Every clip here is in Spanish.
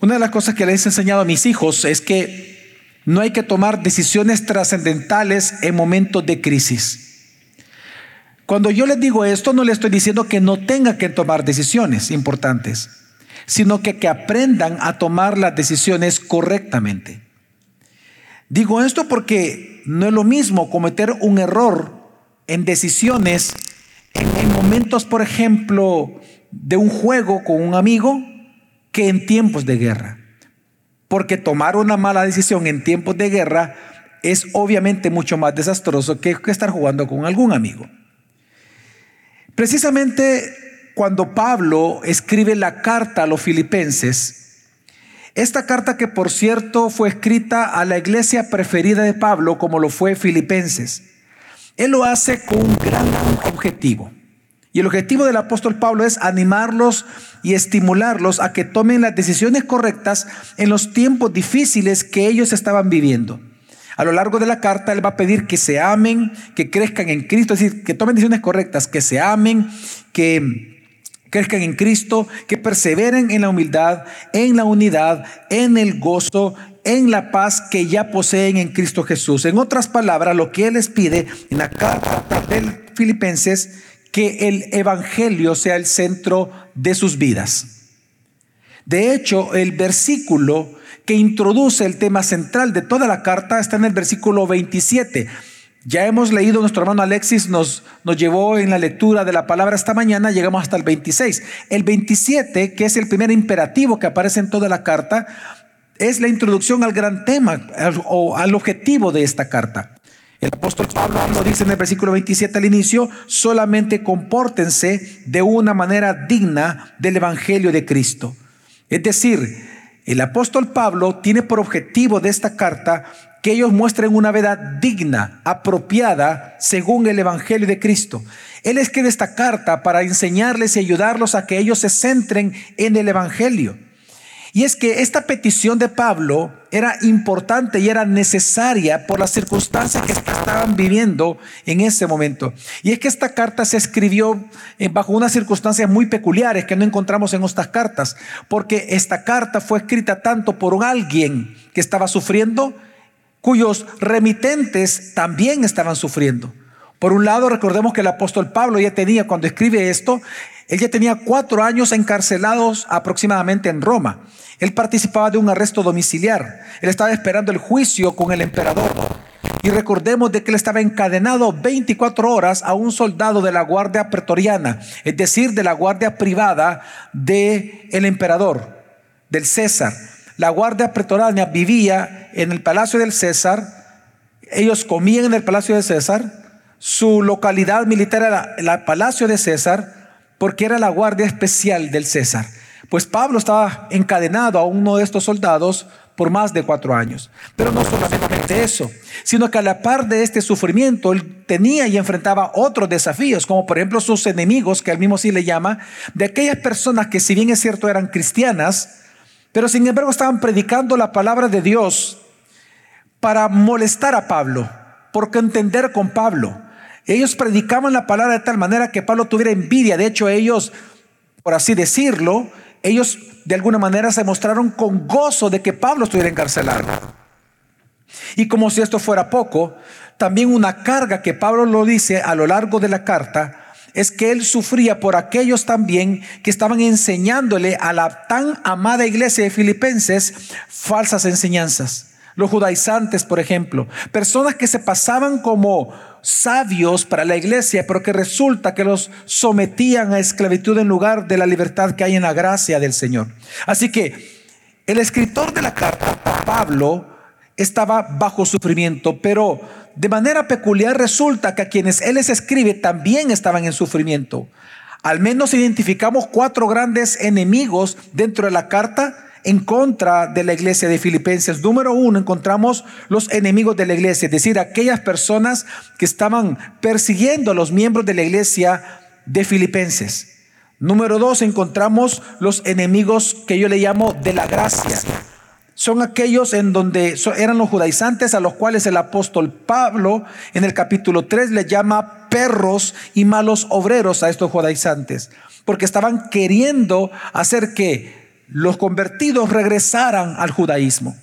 Una de las cosas que les he enseñado a mis hijos es que no hay que tomar decisiones trascendentales en momentos de crisis. Cuando yo les digo esto, no les estoy diciendo que no tengan que tomar decisiones importantes, sino que, que aprendan a tomar las decisiones correctamente. Digo esto porque no es lo mismo cometer un error en decisiones en, en momentos, por ejemplo, de un juego con un amigo que en tiempos de guerra. Porque tomar una mala decisión en tiempos de guerra es obviamente mucho más desastroso que, estar jugando con algún amigo. Precisamente cuando Pablo escribe la carta a los filipenses, esta carta que por cierto fue escrita a la iglesia preferida de Pablo como lo fue Filipenses, él lo hace con un gran objetivo. Y el objetivo del apóstol Pablo es animarlos y estimularlos a que tomen las decisiones correctas en los tiempos difíciles que ellos estaban viviendo. A lo largo de la carta Él va a pedir que se amen, que crezcan en Cristo, es decir, que tomen decisiones correctas, que se amen, que crezcan en Cristo, que perseveren en la humildad, en la unidad, en el gozo, en la paz que ya poseen en Cristo Jesús. En otras palabras, lo que Él les pide en la carta del Filipenses, que el Evangelio sea el centro de sus vidas. De hecho, el versículo que introduce el tema central de toda la carta está en el versículo 27. Ya hemos leído, nuestro hermano Alexis nos, nos llevó en la lectura de la palabra esta mañana, llegamos hasta el 26. El 27, que es el primer imperativo que aparece en toda la carta, es la introducción al gran tema o al objetivo de esta carta. El apóstol Pablo lo dice en el versículo 27 al inicio, solamente compórtense de una manera digna del Evangelio de Cristo. Es decir, el apóstol Pablo tiene por objetivo de esta carta que ellos muestren una verdad digna, apropiada, según el Evangelio de Cristo. Él escribe esta carta para enseñarles y ayudarlos a que ellos se centren en el Evangelio. Y es que esta petición de Pablo era importante y era necesaria por las circunstancias que estaban viviendo en ese momento. Y es que esta carta se escribió eh, bajo unas circunstancias muy peculiares que no encontramos en otras cartas, porque esta carta fue escrita tanto por alguien que estaba sufriendo, cuyos remitentes también estaban sufriendo. Por un lado, recordemos que el apóstol Pablo ya tenía, cuando escribe esto, él ya tenía cuatro años encarcelados aproximadamente en Roma. Él participaba de un arresto domiciliar. Él estaba esperando el juicio con el emperador. Y recordemos de que él estaba encadenado 24 horas a un soldado de la guardia pretoriana, es decir, de la guardia privada del el emperador, del César. La guardia pretoriana vivía en el palacio del César, ellos comían en el palacio de César, su localidad militar era el palacio de César, porque era la guardia especial del César. Pues Pablo estaba encadenado a uno de estos soldados por más de cuatro años. Pero no solamente eso, sino que a la par de este sufrimiento, él tenía y enfrentaba otros desafíos, como por ejemplo sus enemigos, que él mismo sí le llama, de aquellas personas que si bien es cierto eran cristianas, pero sin embargo estaban predicando la palabra de Dios para molestar a Pablo, porque entender con Pablo. Ellos predicaban la palabra de tal manera que Pablo tuviera envidia. De hecho, ellos, por así decirlo, ellos de alguna manera se mostraron con gozo de que Pablo estuviera encarcelado. Y como si esto fuera poco, también una carga que Pablo lo dice a lo largo de la carta es que él sufría por aquellos también que estaban enseñándole a la tan amada iglesia de Filipenses falsas enseñanzas. Los judaizantes, por ejemplo, personas que se pasaban como sabios para la iglesia, pero que resulta que los sometían a esclavitud en lugar de la libertad que hay en la gracia del Señor. Así que el escritor de la carta, Pablo, estaba bajo sufrimiento, pero de manera peculiar resulta que a quienes él les escribe también estaban en sufrimiento. Al menos identificamos cuatro grandes enemigos dentro de la carta en contra de la iglesia de Filipenses. Número uno, encontramos los enemigos de la iglesia, es decir, aquellas personas que estaban persiguiendo a los miembros de la iglesia de Filipenses. Número dos, encontramos los enemigos que yo le llamo de la gracia. Son aquellos en donde eran los judaizantes a los cuales el apóstol Pablo en el capítulo 3 le llama perros y malos obreros a estos judaizantes, porque estaban queriendo hacer que los convertidos regresaran al judaísmo.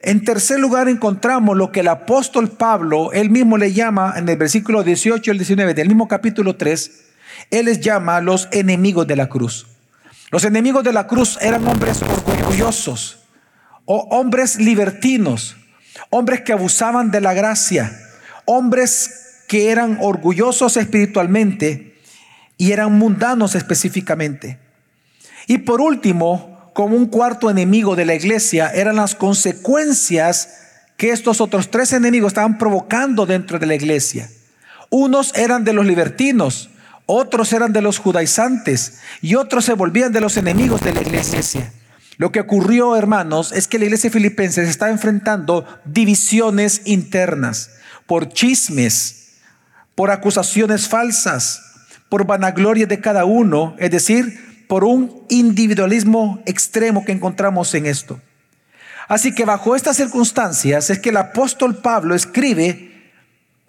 En tercer lugar encontramos lo que el apóstol Pablo, él mismo le llama en el versículo 18 al 19 del mismo capítulo 3, él les llama los enemigos de la cruz. Los enemigos de la cruz eran hombres orgullosos o hombres libertinos, hombres que abusaban de la gracia, hombres que eran orgullosos espiritualmente y eran mundanos específicamente. Y por último, como un cuarto enemigo de la iglesia, eran las consecuencias que estos otros tres enemigos estaban provocando dentro de la iglesia. Unos eran de los libertinos, otros eran de los judaizantes y otros se volvían de los enemigos de la iglesia. Lo que ocurrió, hermanos, es que la iglesia filipense se estaba enfrentando divisiones internas por chismes, por acusaciones falsas, por vanagloria de cada uno, es decir, por un individualismo extremo que encontramos en esto. Así que bajo estas circunstancias es que el apóstol Pablo escribe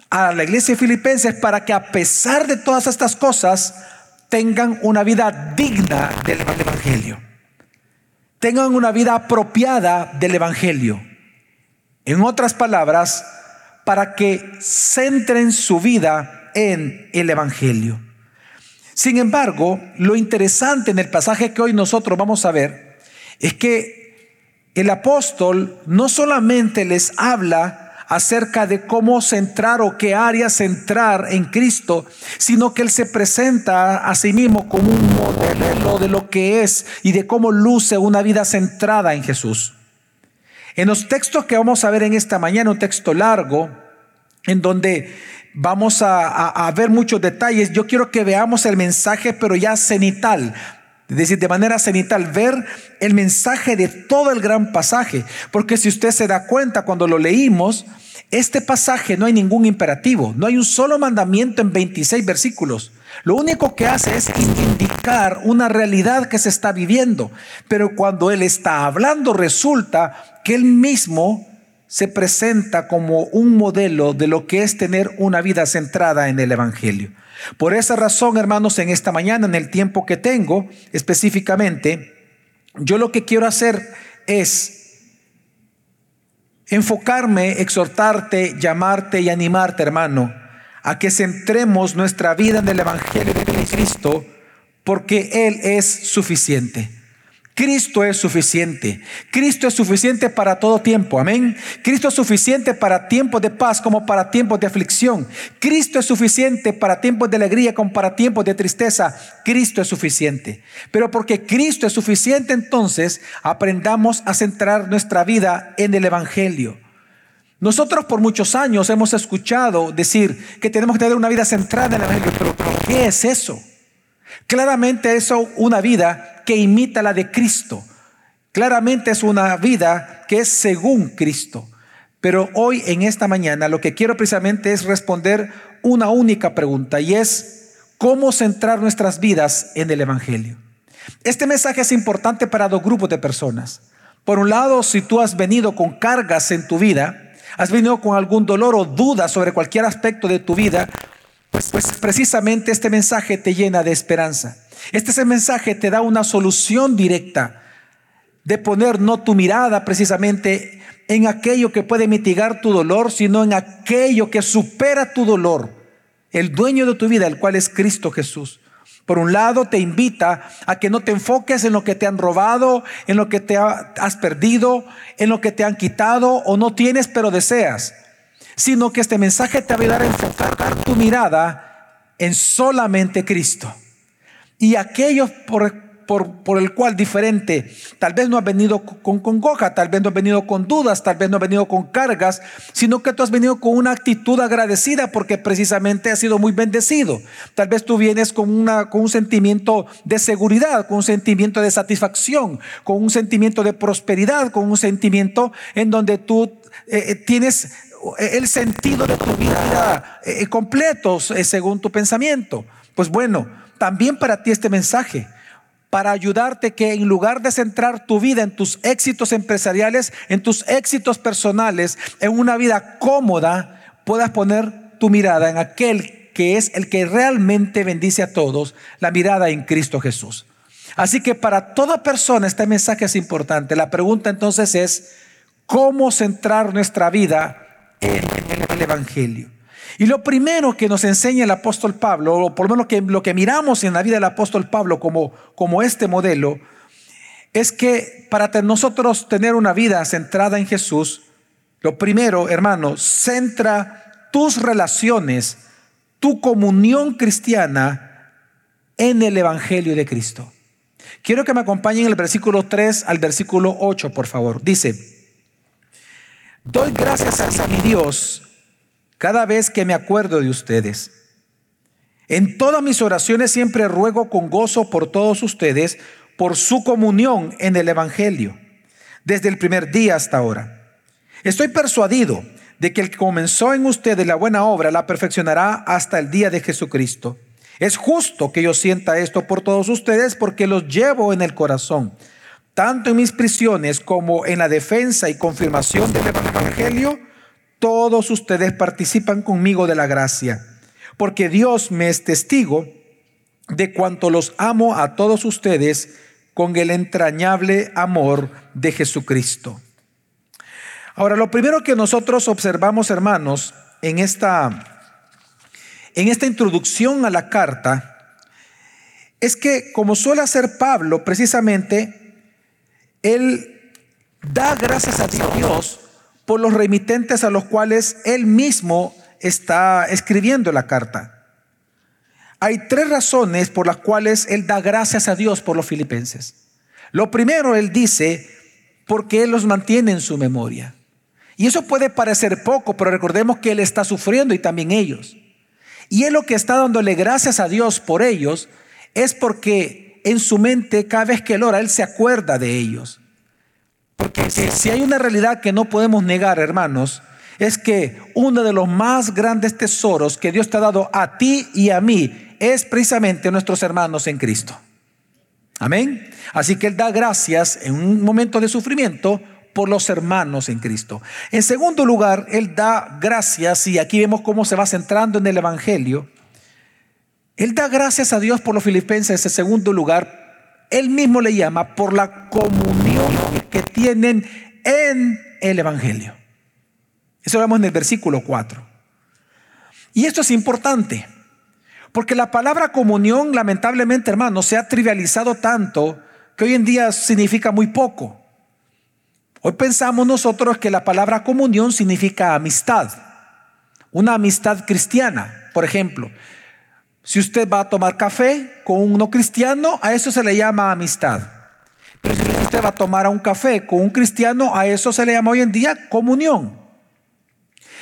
a la iglesia de Filipenses para que a pesar de todas estas cosas tengan una vida digna del Evangelio. Tengan una vida apropiada del Evangelio. En otras palabras, para que centren su vida en el Evangelio. Sin embargo, lo interesante en el pasaje que hoy nosotros vamos a ver es que el apóstol no solamente les habla acerca de cómo centrar o qué área centrar en Cristo, sino que Él se presenta a sí mismo como un modelo de lo que es y de cómo luce una vida centrada en Jesús. En los textos que vamos a ver en esta mañana, un texto largo, en donde vamos a, ver muchos detalles, yo quiero que veamos el mensaje, pero ya cenital, es decir, de manera cenital, ver el mensaje de todo el gran pasaje. Porque si usted se da cuenta cuando lo leímos, este pasaje no hay ningún imperativo, no hay un solo mandamiento en 26 versículos. Lo único que hace es indicar una realidad que se está viviendo. Pero cuando Él está hablando, resulta que Él mismo se presenta como un modelo de lo que es tener una vida centrada en el Evangelio. Por esa razón, hermanos, en esta mañana, en el tiempo que tengo específicamente, yo lo que quiero hacer es enfocarme, exhortarte, llamarte y animarte, hermano, a que centremos nuestra vida en el Evangelio de Cristo, porque Él es suficiente. Cristo es suficiente. Cristo es suficiente para todo tiempo. Amén. Cristo es suficiente para tiempos de paz como para tiempos de aflicción. Cristo es suficiente para tiempos de alegría como para tiempos de tristeza. Cristo es suficiente. Pero porque Cristo es suficiente, entonces aprendamos a centrar nuestra vida en el Evangelio. Nosotros por muchos años hemos escuchado decir que tenemos que tener una vida centrada en el Evangelio. Pero ¿qué es eso? Claramente eso una vida que imita la de Cristo. Claramente es una vida que es según Cristo. Pero hoy en esta mañana lo que quiero precisamente es responder una única pregunta y es cómo centrar nuestras vidas en el Evangelio. Este mensaje es importante para dos grupos de personas. Por un lado, si tú has venido con cargas en tu vida, has venido con algún dolor o duda sobre cualquier aspecto de tu vida, pues, pues, precisamente este mensaje te llena de esperanza. Este ese mensaje te da una solución directa de poner no tu mirada precisamente en aquello que puede mitigar tu dolor, sino en aquello que supera tu dolor. El dueño de tu vida, el cual es Cristo Jesús. Por un lado, te invita a que no te enfoques en lo que te han robado, en lo que te has perdido, en lo que te han quitado o no tienes pero deseas sino que este mensaje te va a ayudar a enfocar tu mirada en solamente Cristo. Y aquellos por, el cual diferente, tal vez no has venido con congoja, tal vez no has venido con dudas, tal vez no has venido con cargas, sino que tú has venido con una actitud agradecida porque precisamente has sido muy bendecido. Tal vez tú vienes con un sentimiento de seguridad, con un sentimiento de satisfacción, con un sentimiento de prosperidad, con un sentimiento en donde tú eh, eh, tienes el sentido de tu vida eh, eh, completos eh, según tu pensamiento. Pues bueno, también para ti este mensaje, para ayudarte que en lugar de centrar tu vida en tus éxitos empresariales, en tus éxitos personales, en una vida cómoda, puedas poner tu mirada en aquel que es el que realmente bendice a todos, la mirada en Cristo Jesús. Así que para toda persona este mensaje es importante. La pregunta entonces es, ¿cómo centrar nuestra vida el Evangelio? Y lo primero que nos enseña el apóstol Pablo, o por lo menos que, lo que miramos en la vida del apóstol Pablo como, como este modelo, es que para nosotros tener una vida centrada en Jesús, lo primero, hermano, centra tus relaciones, tu comunión cristiana en el Evangelio de Cristo. Quiero que me acompañen el versículo 3 al versículo 8, por favor. Dice, doy gracias a mi Dios cada vez que me acuerdo de ustedes. En todas mis oraciones siempre ruego con gozo por todos ustedes, por su comunión en el Evangelio, desde el primer día hasta ahora. Estoy persuadido de que el que comenzó en ustedes la buena obra la perfeccionará hasta el día de Jesucristo. Es justo que yo sienta esto por todos ustedes porque los llevo en el corazón, tanto en mis prisiones como en la defensa y confirmación del Evangelio todos ustedes participan conmigo de la gracia, porque Dios me es testigo de cuanto los amo a todos ustedes con el entrañable amor de Jesucristo. Ahora, lo primero que nosotros observamos, hermanos, en esta, en esta introducción a la carta, es que, como suele hacer Pablo, precisamente, él da gracias a Dios por los remitentes a los cuales él mismo está escribiendo la carta. Hay tres razones por las cuales él da gracias a Dios por los filipenses. Lo primero, él dice, porque él los mantiene en su memoria. Y eso puede parecer poco, pero recordemos que él está sufriendo y también ellos. Y él lo que está dándole gracias a Dios por ellos es porque en su mente cada vez que él ora, él se acuerda de ellos. Porque si hay una realidad que no podemos negar, hermanos, es que uno de los más grandes tesoros que Dios te ha dado a ti y a mí es precisamente nuestros hermanos en Cristo. Amén. Así que Él da gracias en un momento de sufrimiento por los hermanos en Cristo. En segundo lugar, Él da gracias, y aquí vemos cómo se va centrando en el Evangelio. Él da gracias a Dios por los filipenses. En segundo lugar, Él mismo le llama por la comunión que tienen en el Evangelio. Eso lo vemos en el versículo 4. Y esto es importante, porque la palabra comunión, lamentablemente, hermano, se ha trivializado tanto que hoy en día significa muy poco. Hoy pensamos nosotros que la palabra comunión significa amistad, una amistad cristiana. Por ejemplo, si usted va a tomar café con un no cristiano, a eso se le llama amistad. Pero si usted va a tomar un café con un cristiano, a eso se le llama hoy en día comunión.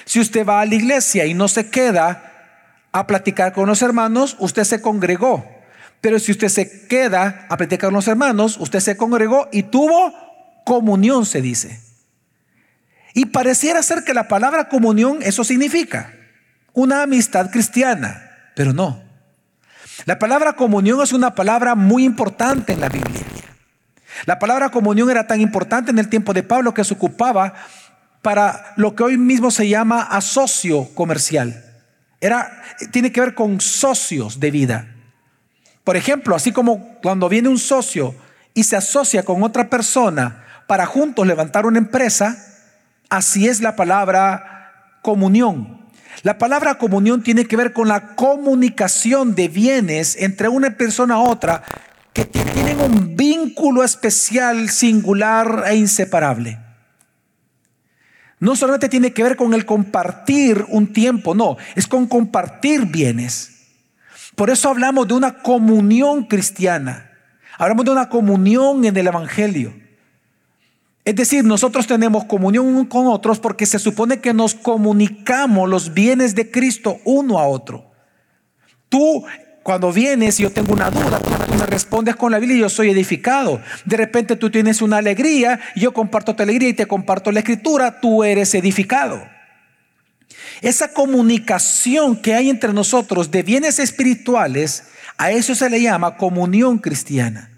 Si usted va a la iglesia y no se queda a platicar con los hermanos, usted se congregó. Pero si usted se queda a platicar con los hermanos, usted se congregó y tuvo comunión, se dice. Y pareciera ser que la palabra comunión eso significa una amistad cristiana, pero no. La palabra comunión es una palabra muy importante en la Biblia. La palabra comunión era tan importante en el tiempo de Pablo que se ocupaba para lo que hoy mismo se llama asocio comercial. Era, tiene que ver con socios de vida. Por ejemplo, así como cuando viene un socio y se asocia con otra persona para juntos levantar una empresa, así es la palabra comunión. La palabra comunión tiene que ver con la comunicación de bienes entre una persona a otra que tienen un vínculo especial, singular e inseparable. No solamente tiene que ver con el compartir un tiempo, no, es con compartir bienes. Por eso hablamos de una comunión cristiana. Hablamos de una comunión en el Evangelio. Es decir, nosotros tenemos comunión con otros porque se supone que nos comunicamos los bienes de Cristo uno a otro. Tú cuando vienes y yo tengo una duda, tú me respondes con la Biblia y yo soy edificado. De repente tú tienes una alegría, yo comparto tu alegría y te comparto la escritura, tú eres edificado. Esa comunicación que hay entre nosotros de bienes espirituales, a eso se le llama comunión cristiana.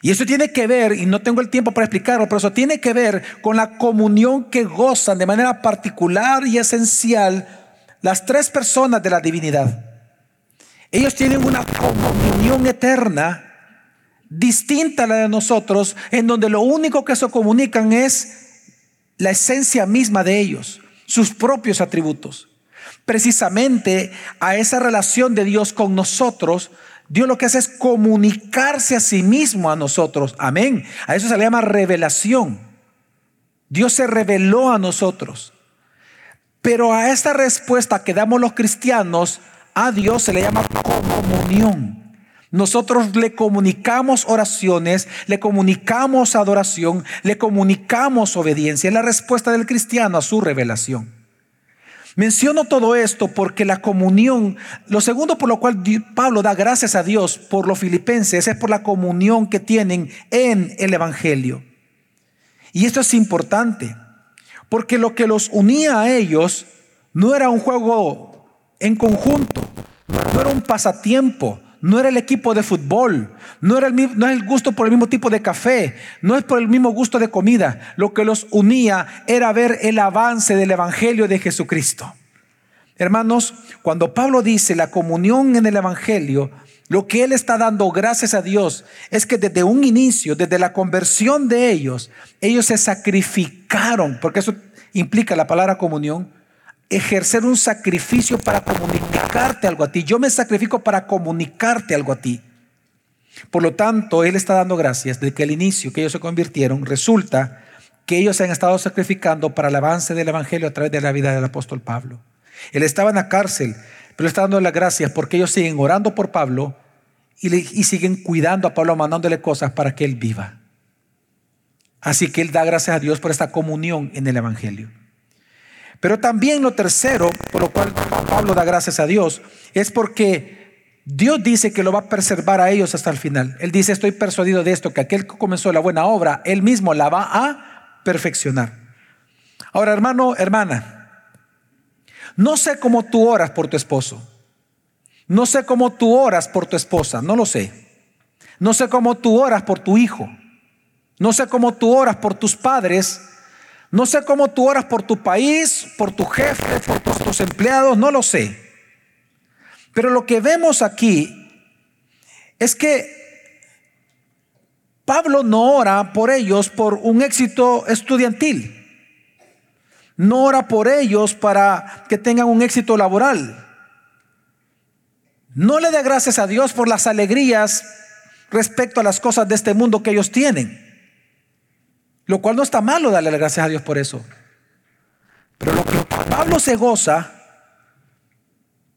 Y eso tiene que ver, y no tengo el tiempo para explicarlo, pero eso tiene que ver con la comunión que gozan de manera particular y esencial las tres personas de la divinidad. Ellos tienen una comunión eterna distinta a la de nosotros, en donde lo único que se comunican es la esencia misma de ellos, sus propios atributos. Precisamente a esa relación de Dios con nosotros, Dios lo que hace es comunicarse a sí mismo a nosotros. Amén. A eso se le llama revelación. Dios se reveló a nosotros. Pero a esta respuesta que damos los cristianos, a Dios se le llama comunión. Nosotros le comunicamos oraciones, le comunicamos adoración, le comunicamos obediencia. Es la respuesta del cristiano a su revelación. Menciono todo esto porque la comunión, lo segundo por lo cual Pablo da gracias a Dios por los filipenses es por la comunión que tienen en el Evangelio. Y esto es importante, porque lo que los unía a ellos no era un juego en conjunto, no era un pasatiempo, no era el equipo de fútbol, no era el, no es el gusto por el mismo tipo de café, no es por el mismo gusto de comida. Lo que los unía era ver el avance del Evangelio de Jesucristo. Hermanos, cuando Pablo dice la comunión en el Evangelio, lo que él está dando gracias a Dios es que desde un inicio, desde la conversión de ellos, ellos se sacrificaron, porque eso implica la palabra comunión, ejercer un sacrificio para comunicarte algo a ti. Yo me sacrifico para comunicarte algo a ti. Por lo tanto, Él está dando gracias de que el inicio que ellos se convirtieron resulta que ellos se han estado sacrificando para el avance del Evangelio a través de la vida del apóstol Pablo. Él estaba en la cárcel, pero está dando las gracias porque ellos siguen orando por Pablo y, y siguen cuidando a Pablo, mandándole cosas para que él viva. Así que él da gracias a Dios por esta comunión en el Evangelio. Pero también lo tercero, por lo cual Pablo da gracias a Dios, es porque Dios dice que lo va a preservar a ellos hasta el final. Él dice, estoy persuadido de esto, que aquel que comenzó la buena obra, él mismo la va a perfeccionar. Ahora, hermano, hermana, no sé cómo tú oras por tu esposo. No sé cómo tú oras por tu esposa. No lo sé. No sé cómo tú oras por tu hijo. No sé cómo tú oras por tus padres. No sé cómo tú oras por tu país, por tu jefe, por tus, empleados. No lo sé. Pero lo que vemos aquí es que Pablo no ora por ellos por un éxito estudiantil no ora por ellos para que tengan un éxito laboral. No le da gracias a Dios por las alegrías respecto a las cosas de este mundo que ellos tienen. Lo cual no está malo darle gracias a Dios por eso. Pero lo que Pablo se goza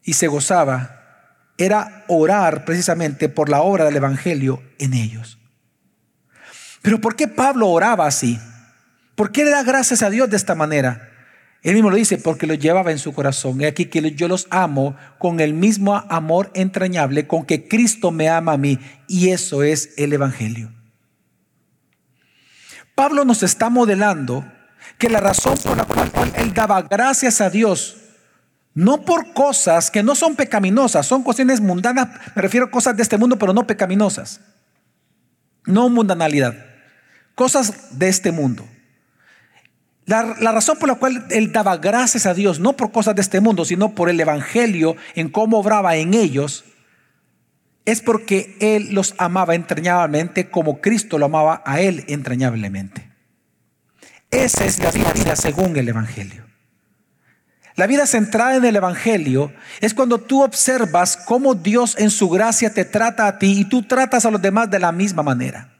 y se gozaba era orar precisamente por la obra del Evangelio en ellos. Pero ¿por qué Pablo oraba así? ¿Por qué le da gracias a Dios de esta manera? Él mismo lo dice porque lo llevaba en su corazón. Y aquí que yo los amo con el mismo amor entrañable con que Cristo me ama a mí. Y eso es el Evangelio. Pablo nos está modelando que la razón por la cual él daba gracias a Dios, no por cosas que no son pecaminosas, son cuestiones mundanas, me refiero a cosas de este mundo, pero no pecaminosas. No mundanalidad, cosas de este mundo. La, razón por la cual él daba gracias a Dios, no por cosas de este mundo, sino por el Evangelio, en cómo obraba en ellos, es porque él los amaba entrañablemente como Cristo lo amaba a él entrañablemente. Esa es la vida según el Evangelio. La vida centrada en el Evangelio es cuando tú observas cómo Dios en su gracia te trata a ti y tú tratas a los demás de la misma manera.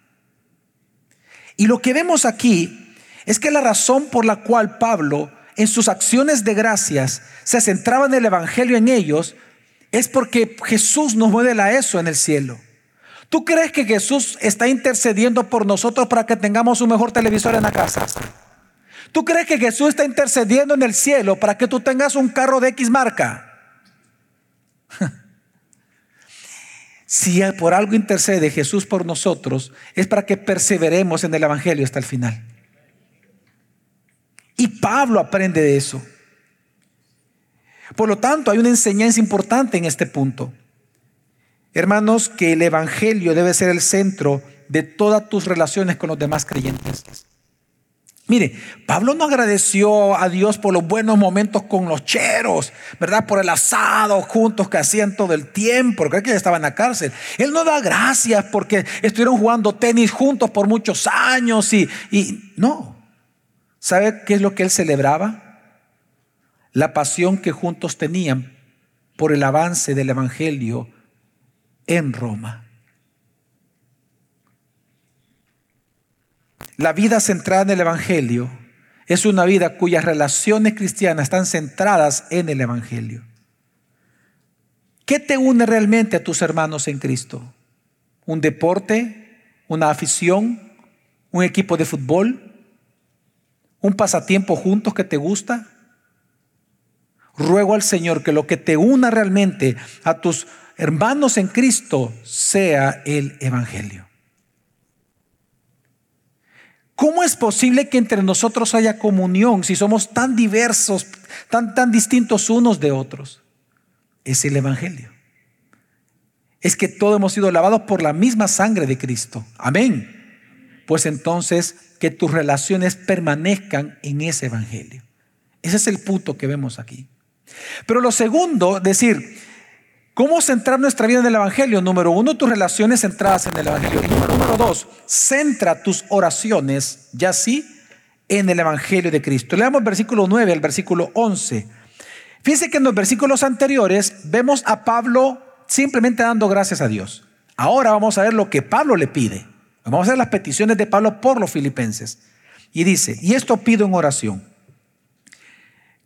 Y lo que vemos aquí es que la razón por la cual Pablo en sus acciones de gracias se centraba en el Evangelio en ellos es porque Jesús nos modela eso en el cielo. ¿Tú crees que Jesús está intercediendo por nosotros para que tengamos un mejor televisor en la casa? ¿Tú crees que Jesús está intercediendo en el cielo para que tú tengas un carro de X marca? si por algo intercede Jesús por nosotros, es para que perseveremos en el Evangelio hasta el final. Y Pablo aprende de eso. Por lo tanto, hay una enseñanza importante en este punto. Hermanos, que el Evangelio debe ser el centro de todas tus relaciones con los demás creyentes. Mire, Pablo no agradeció a Dios por los buenos momentos con los cheros, ¿verdad? Por el asado juntos que hacían todo el tiempo, porque que estaba en la cárcel. Él no da gracias porque estuvieron jugando tenis juntos por muchos años y, y no. ¿Sabe qué es lo que él celebraba? La pasión que juntos tenían por el avance del Evangelio en Roma. La vida centrada en el Evangelio es una vida cuyas relaciones cristianas están centradas en el Evangelio. ¿Qué te une realmente a tus hermanos en Cristo? ¿Un deporte? ¿Una afición? ¿Un equipo de fútbol? ¿Un pasatiempo juntos que te gusta? Ruego al Señor que lo que te una realmente a tus hermanos en Cristo sea el Evangelio. ¿Cómo es posible que entre nosotros haya comunión si somos tan diversos, tan, tan distintos unos de otros? Es el Evangelio. Es que todos hemos sido lavados por la misma sangre de Cristo. Amén. Pues entonces que tus relaciones permanezcan en ese Evangelio. Ese es el punto que vemos aquí. Pero lo segundo, decir, ¿Cómo centrar nuestra vida en el Evangelio? Número uno, tus relaciones centradas en el Evangelio. número dos, centra tus oraciones, ya sí, en el Evangelio de Cristo. Leamos versículo 9 al versículo 11. Fíjense que en los versículos anteriores vemos a Pablo simplemente dando gracias a Dios. Ahora vamos a ver lo que Pablo le pide. Vamos a ver las peticiones de Pablo por los filipenses. Y dice, y esto pido en oración,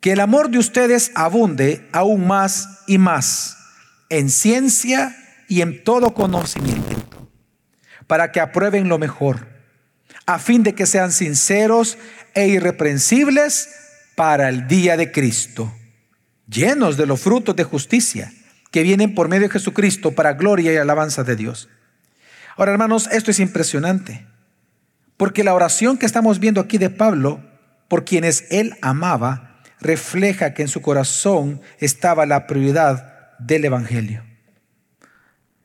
que el amor de ustedes abunde aún más y más en ciencia y en todo conocimiento, para que aprueben lo mejor, a fin de que sean sinceros e irreprensibles para el día de Cristo, llenos de los frutos de justicia que vienen por medio de Jesucristo para gloria y alabanza de Dios. Ahora, hermanos, esto es impresionante, porque la oración que estamos viendo aquí de Pablo, por quienes él amaba, refleja que en su corazón estaba la prioridad del Evangelio.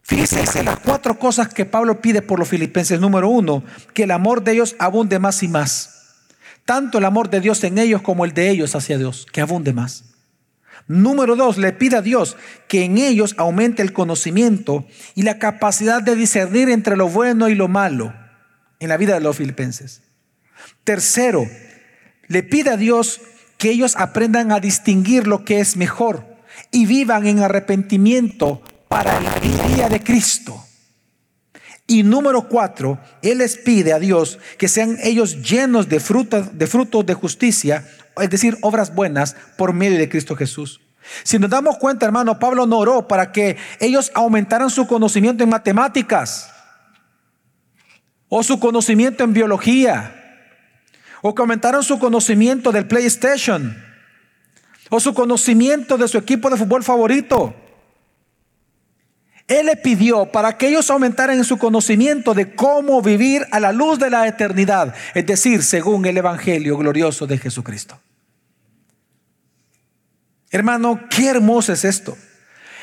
Fíjese las cuatro cosas que Pablo pide por los filipenses. Número uno, que el amor de ellos abunde más y más. Tanto el amor de Dios en ellos como el de ellos hacia Dios, que abunde más. Número dos, le pide a Dios que en ellos aumente el conocimiento y la capacidad de discernir entre lo bueno y lo malo en la vida de los filipenses. Tercero, le pide a Dios que ellos aprendan a distinguir lo que es mejor y vivan en arrepentimiento para la día de Cristo. Y número cuatro, Él les pide a Dios que sean ellos llenos de frutos de, frutos de justicia, es decir, obras buenas por medio de Cristo Jesús. Si nos damos cuenta, hermano, Pablo no oró para que ellos aumentaran su conocimiento en matemáticas, o su conocimiento en biología, o que aumentaran su conocimiento del PlayStation, o su conocimiento de su equipo de fútbol favorito. Él le pidió para que ellos aumentaran en su conocimiento de cómo vivir a la luz de la eternidad, es decir, según el Evangelio glorioso de Jesucristo. Hermano, qué hermoso es esto.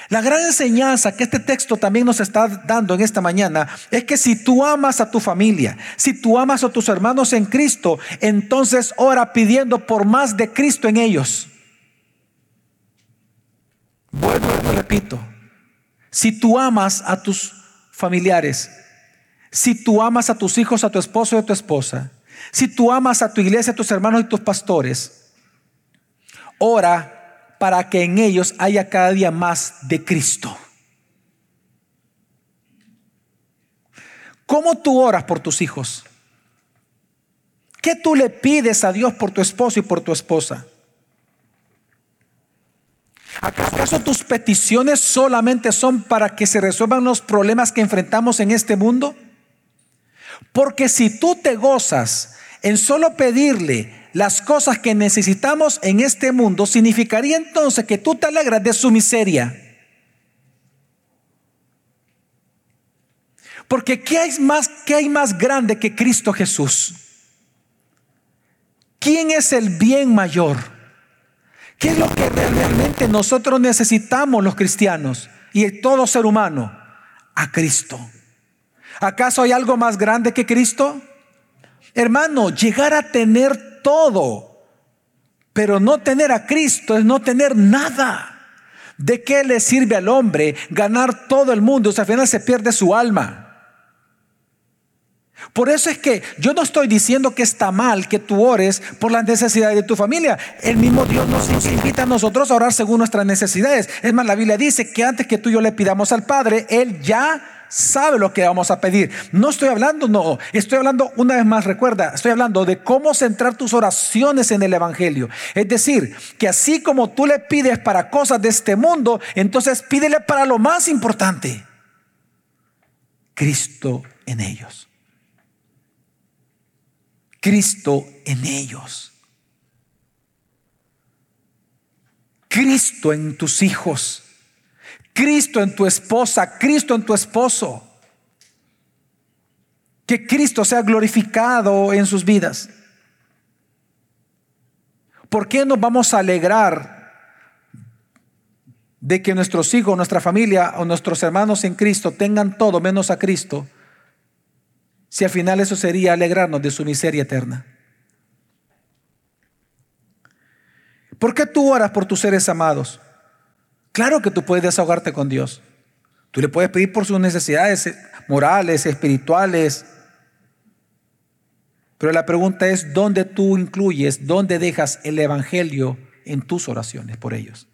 La gran enseñanza que este texto también nos está dando en esta mañana es que si tú amas a tu familia, si tú amas a tus hermanos en Cristo, entonces ora pidiendo por más de Cristo en ellos. Bueno, repito, si tú amas a tus familiares, si tú amas a tus hijos, a tu esposo y a tu esposa, si tú amas a tu iglesia, a tus hermanos y tus pastores, ora para que en ellos haya cada día más de Cristo. ¿Cómo tú oras por tus hijos? ¿Qué tú le pides a Dios por tu esposo y por tu esposa? ¿Acaso tus peticiones solamente son para que se resuelvan los problemas que enfrentamos en este mundo? Porque si tú te gozas en solo pedirle las cosas que necesitamos en este mundo, significaría entonces que tú te alegras de su miseria. Porque ¿qué hay más, qué hay más grande que Cristo Jesús? ¿Quién es el bien mayor? ¿Qué es lo que realmente nosotros necesitamos los cristianos y todo ser humano? A Cristo. ¿Acaso hay algo más grande que Cristo? Hermano, llegar a tener todo, pero no tener a Cristo es no tener nada. ¿De qué le sirve al hombre ganar todo el mundo? O sea, al final se pierde su alma. Por eso es que yo no estoy diciendo que está mal que tú ores por las necesidades de tu familia. El mismo Dios nos invita a nosotros a orar según nuestras necesidades. Es más, la Biblia dice que antes que tú y yo le pidamos al Padre, Él ya sabe lo que vamos a pedir. No estoy hablando, no, estoy hablando una vez más, recuerda, estoy hablando de cómo centrar tus oraciones en el Evangelio. Es decir, que así como tú le pides para cosas de este mundo, entonces pídele para lo más importante, Cristo en ellos. Cristo en ellos. Cristo en tus hijos. Cristo en tu esposa, Cristo en tu esposo. Que Cristo sea glorificado en sus vidas. ¿Por qué nos vamos a alegrar de que nuestros hijos, nuestra familia o nuestros hermanos en Cristo tengan todo menos a Cristo? Si al final eso sería alegrarnos de su miseria eterna. ¿Por qué tú oras por tus seres amados? Claro que tú puedes desahogarte con Dios. Tú le puedes pedir por sus necesidades morales, espirituales. Pero la pregunta es, ¿dónde tú incluyes, dónde dejas el Evangelio en tus oraciones por ellos?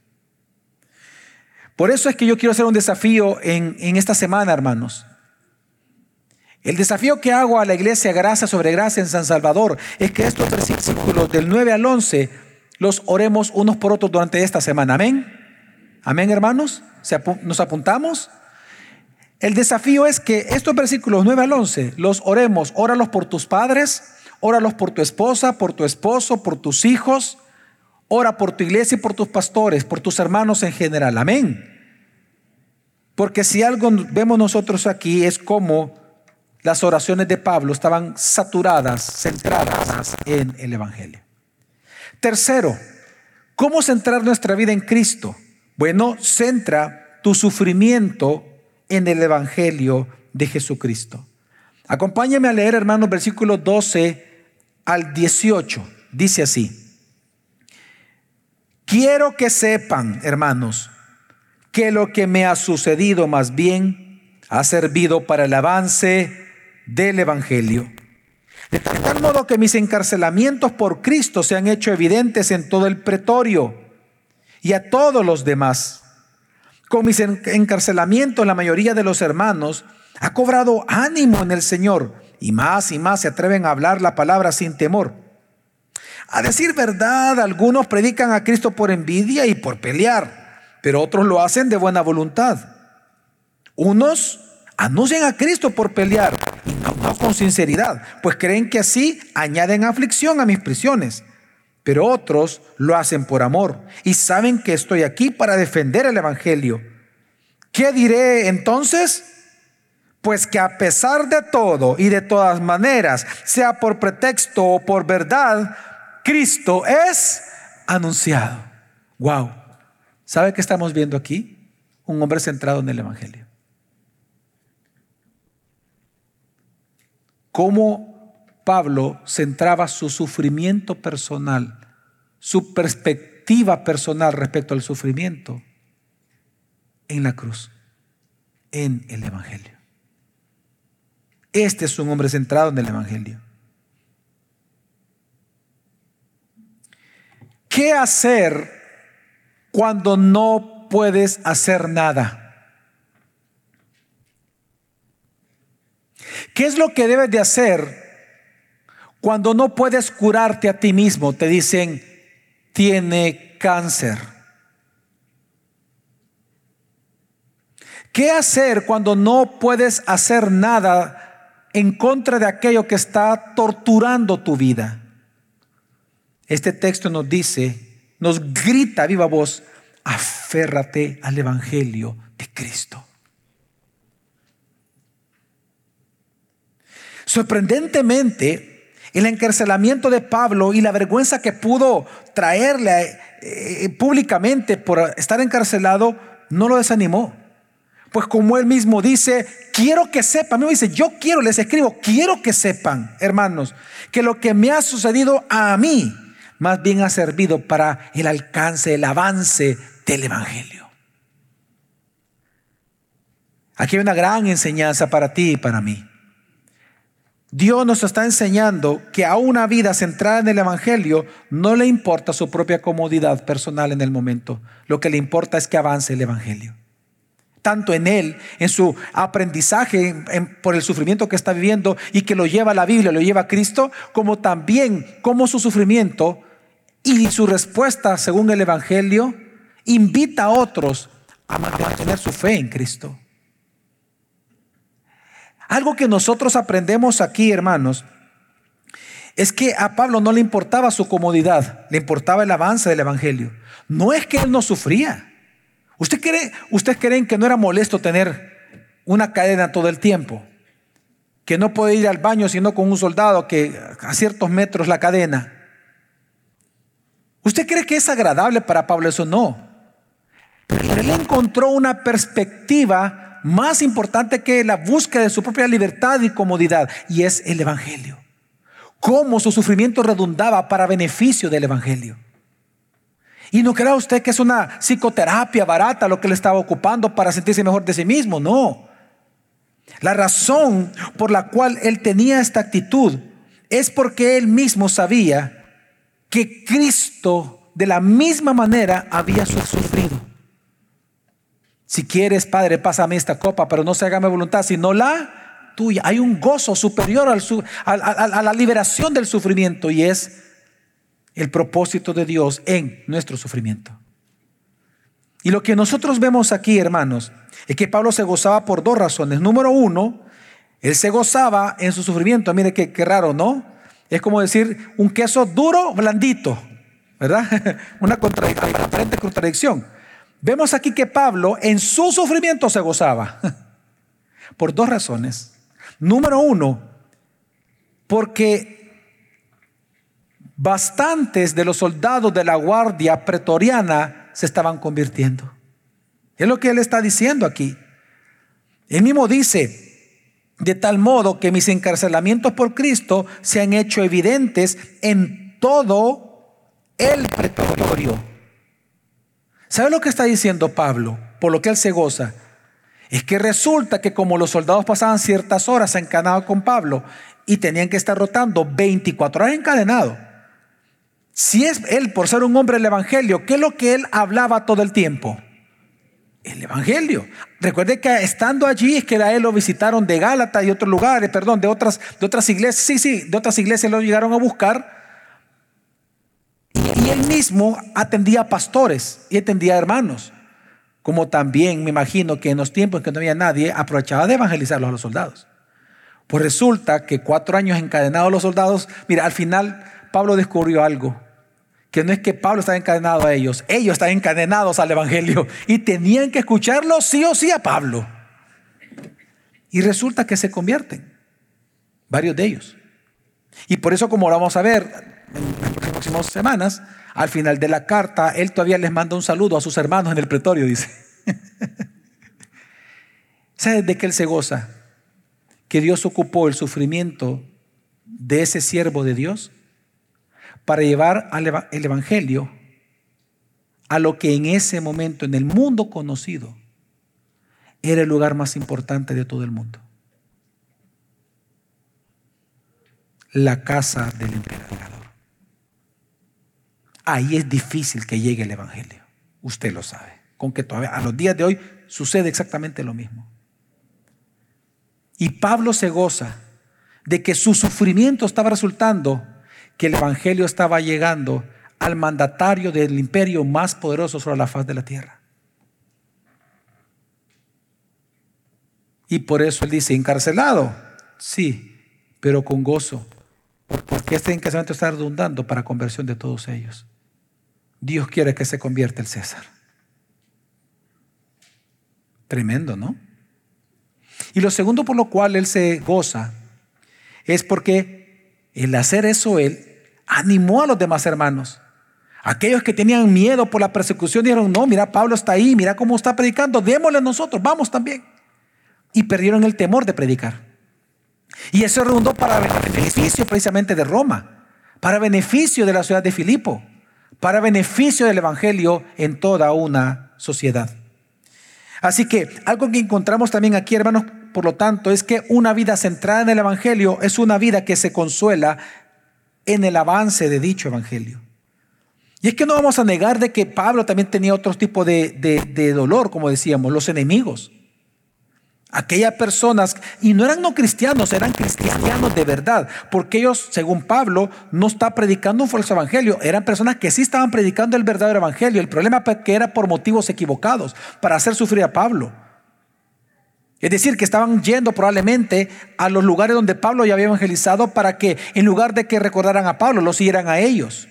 Por eso es que yo quiero hacer un desafío en, en esta semana, hermanos. El desafío que hago a la iglesia Gracia sobre Gracia en San Salvador es que estos versículos del 9 al 11 los oremos unos por otros durante esta semana. Amén. Amén, hermanos. ¿Nos apuntamos? El desafío es que estos versículos 9 al 11 los oremos. Óralos por tus padres, óralos por tu esposa, por tu esposo, por tus hijos. Ora por tu iglesia y por tus pastores, por tus hermanos en general. Amén. Porque si algo vemos nosotros aquí es como las oraciones de Pablo estaban saturadas, centradas en el Evangelio. Tercero, ¿cómo centrar nuestra vida en Cristo? Bueno, centra tu sufrimiento en el Evangelio de Jesucristo. Acompáñame a leer, hermanos, versículos 12 al 18. Dice así. Quiero que sepan, hermanos, que lo que me ha sucedido más bien ha servido para el avance del Evangelio. De tal modo que mis encarcelamientos por Cristo se han hecho evidentes en todo el pretorio y a todos los demás. Con mis encarcelamientos, la mayoría de los hermanos ha cobrado ánimo en el Señor y más y más se atreven a hablar la palabra sin temor. A decir verdad, algunos predican a Cristo por envidia y por pelear, pero otros lo hacen de buena voluntad. Unos anuncian a Cristo por pelear no con sinceridad, pues creen que así añaden aflicción a mis prisiones pero otros lo hacen por amor y saben que estoy aquí para defender el Evangelio. ¿Qué diré entonces? Pues que a pesar de todo y de todas maneras, sea por pretexto o por verdad, Cristo es anunciado. Wow. ¿Sabe qué estamos viendo aquí? Un hombre centrado en el Evangelio. ¿Cómo Pablo centraba su sufrimiento personal, su perspectiva personal respecto al sufrimiento en la cruz, en el Evangelio. Este es un hombre centrado en el Evangelio. ¿Qué hacer cuando no puedes hacer nada? ¿Qué es lo que debes de hacer cuando no puedes curarte a ti mismo, te dicen, tiene cáncer. ¿Qué hacer cuando no puedes hacer nada en contra de aquello que está torturando tu vida? Este texto nos dice, nos grita viva voz, aférrate al Evangelio de Cristo. Sorprendentemente, el encarcelamiento de Pablo y la vergüenza que pudo traerle eh, públicamente por estar encarcelado no lo desanimó. Pues como él mismo dice, quiero que sepan, me dice, yo quiero, les escribo, quiero que sepan, hermanos, que lo que me ha sucedido a mí, más bien ha servido para el alcance, el avance del Evangelio. Aquí hay una gran enseñanza para ti y para mí. Dios nos está enseñando que a una vida centrada en el Evangelio no le importa su propia comodidad personal en el momento. Lo que le importa es que avance el Evangelio. Tanto en él, en su aprendizaje por el sufrimiento que está viviendo y que lo lleva a la Biblia, lo lleva a Cristo, como también como su sufrimiento y su respuesta según el Evangelio invita a otros a mantener su fe en Cristo. Algo que nosotros aprendemos aquí, hermanos, es que a Pablo no le importaba su comodidad, le importaba el avance del Evangelio. No es que él no sufría. ¿Usted cree, ¿Ustedes creen que no era molesto tener una cadena todo el tiempo? Que no puede ir al baño sino con un soldado que a ciertos metros la cadena. ¿Usted cree que es agradable para Pablo eso? No. Pero él encontró una perspectiva más importante que la búsqueda de su propia libertad y comodidad, y es el Evangelio. Cómo su sufrimiento redundaba para beneficio del Evangelio. Y no crea usted que es una psicoterapia barata lo que le estaba ocupando para sentirse mejor de sí mismo, no. La razón por la cual él tenía esta actitud es porque él mismo sabía que Cristo de la misma manera había sufrido. Si quieres, Padre, pásame esta copa, pero no se haga mi voluntad, sino la tuya. Hay un gozo superior a la liberación del sufrimiento y es el propósito de Dios en nuestro sufrimiento. Y lo que nosotros vemos aquí, hermanos, es que Pablo se gozaba por dos razones. Número uno, él se gozaba en su sufrimiento. Mire qué, raro, ¿no? Es como decir un queso duro, blandito, ¿verdad? Una contradicción, contradicción. Vemos aquí que Pablo en su sufrimiento se gozaba. Por dos razones. Número uno, porque bastantes de los soldados de la guardia pretoriana se estaban convirtiendo. Es lo que él está diciendo aquí. Él mismo dice, de tal modo que mis encarcelamientos por Cristo se han hecho evidentes en todo el pretorio. ¿Sabe lo que está diciendo Pablo? Por lo que él se goza. Es que resulta que como los soldados pasaban ciertas horas encadenados con Pablo y tenían que estar rotando 24 horas encadenados. Si es él, por ser un hombre del Evangelio, ¿qué es lo que él hablaba todo el tiempo? El Evangelio. Recuerde que estando allí es que a él lo visitaron de Gálata y otros lugares, perdón, de otras, de otras iglesias. Sí, sí, de otras iglesias lo llegaron a buscar y él mismo atendía pastores y atendía hermanos. Como también me imagino que en los tiempos en que no había nadie, aprovechaba de evangelizarlos a los soldados. Pues resulta que cuatro años encadenados los soldados, mira, al final Pablo descubrió algo, que no es que Pablo estaba encadenado a ellos, ellos estaban encadenados al Evangelio y tenían que escucharlo sí o sí a Pablo. Y resulta que se convierten, varios de ellos. Y por eso, como lo vamos a ver, en las próximas semanas, al final de la carta, él todavía les manda un saludo a sus hermanos en el pretorio, dice. ¿Sabes de qué él se goza? Que Dios ocupó el sufrimiento de ese siervo de Dios para llevar el Evangelio a lo que en ese momento en el mundo conocido era el lugar más importante de todo el mundo. La casa del emperador. Ahí es difícil que llegue el Evangelio. Usted lo sabe. Con que todavía a los días de hoy sucede exactamente lo mismo. Y Pablo se goza de que su sufrimiento estaba resultando que el Evangelio estaba llegando al mandatario del imperio más poderoso sobre la faz de la tierra. Y por eso él dice, encarcelado, sí, pero con gozo, porque este encarcelamiento está redundando para conversión de todos ellos. Dios quiere que se convierta el César. Tremendo, ¿no? Y lo segundo por lo cual él se goza es porque el hacer eso él animó a los demás hermanos Aquellos que tenían miedo por la persecución dijeron, no, mira, Pablo está ahí, mira cómo está predicando, démosle a nosotros, vamos también. Y perdieron el temor de predicar. Y eso redundó para beneficio precisamente de Roma, para beneficio de la ciudad de Filipo, para beneficio del Evangelio en toda una sociedad. Así que algo que encontramos también aquí, hermanos, por lo tanto, es que una vida centrada en el Evangelio es una vida que se consuela en el avance de dicho Evangelio. Y es que no vamos a negar de que Pablo también tenía otro tipo de, de, dolor, como decíamos, los enemigos. Aquellas personas, y no eran no cristianos, eran cristianos de verdad, porque ellos, según Pablo, no está predicando un falso evangelio, eran personas que sí estaban predicando el verdadero evangelio. El problema que era por motivos equivocados, para hacer sufrir a Pablo. Es decir, que estaban yendo probablemente a los lugares donde Pablo ya había evangelizado para que en lugar de que recordaran a Pablo, lo siguieran a ellos.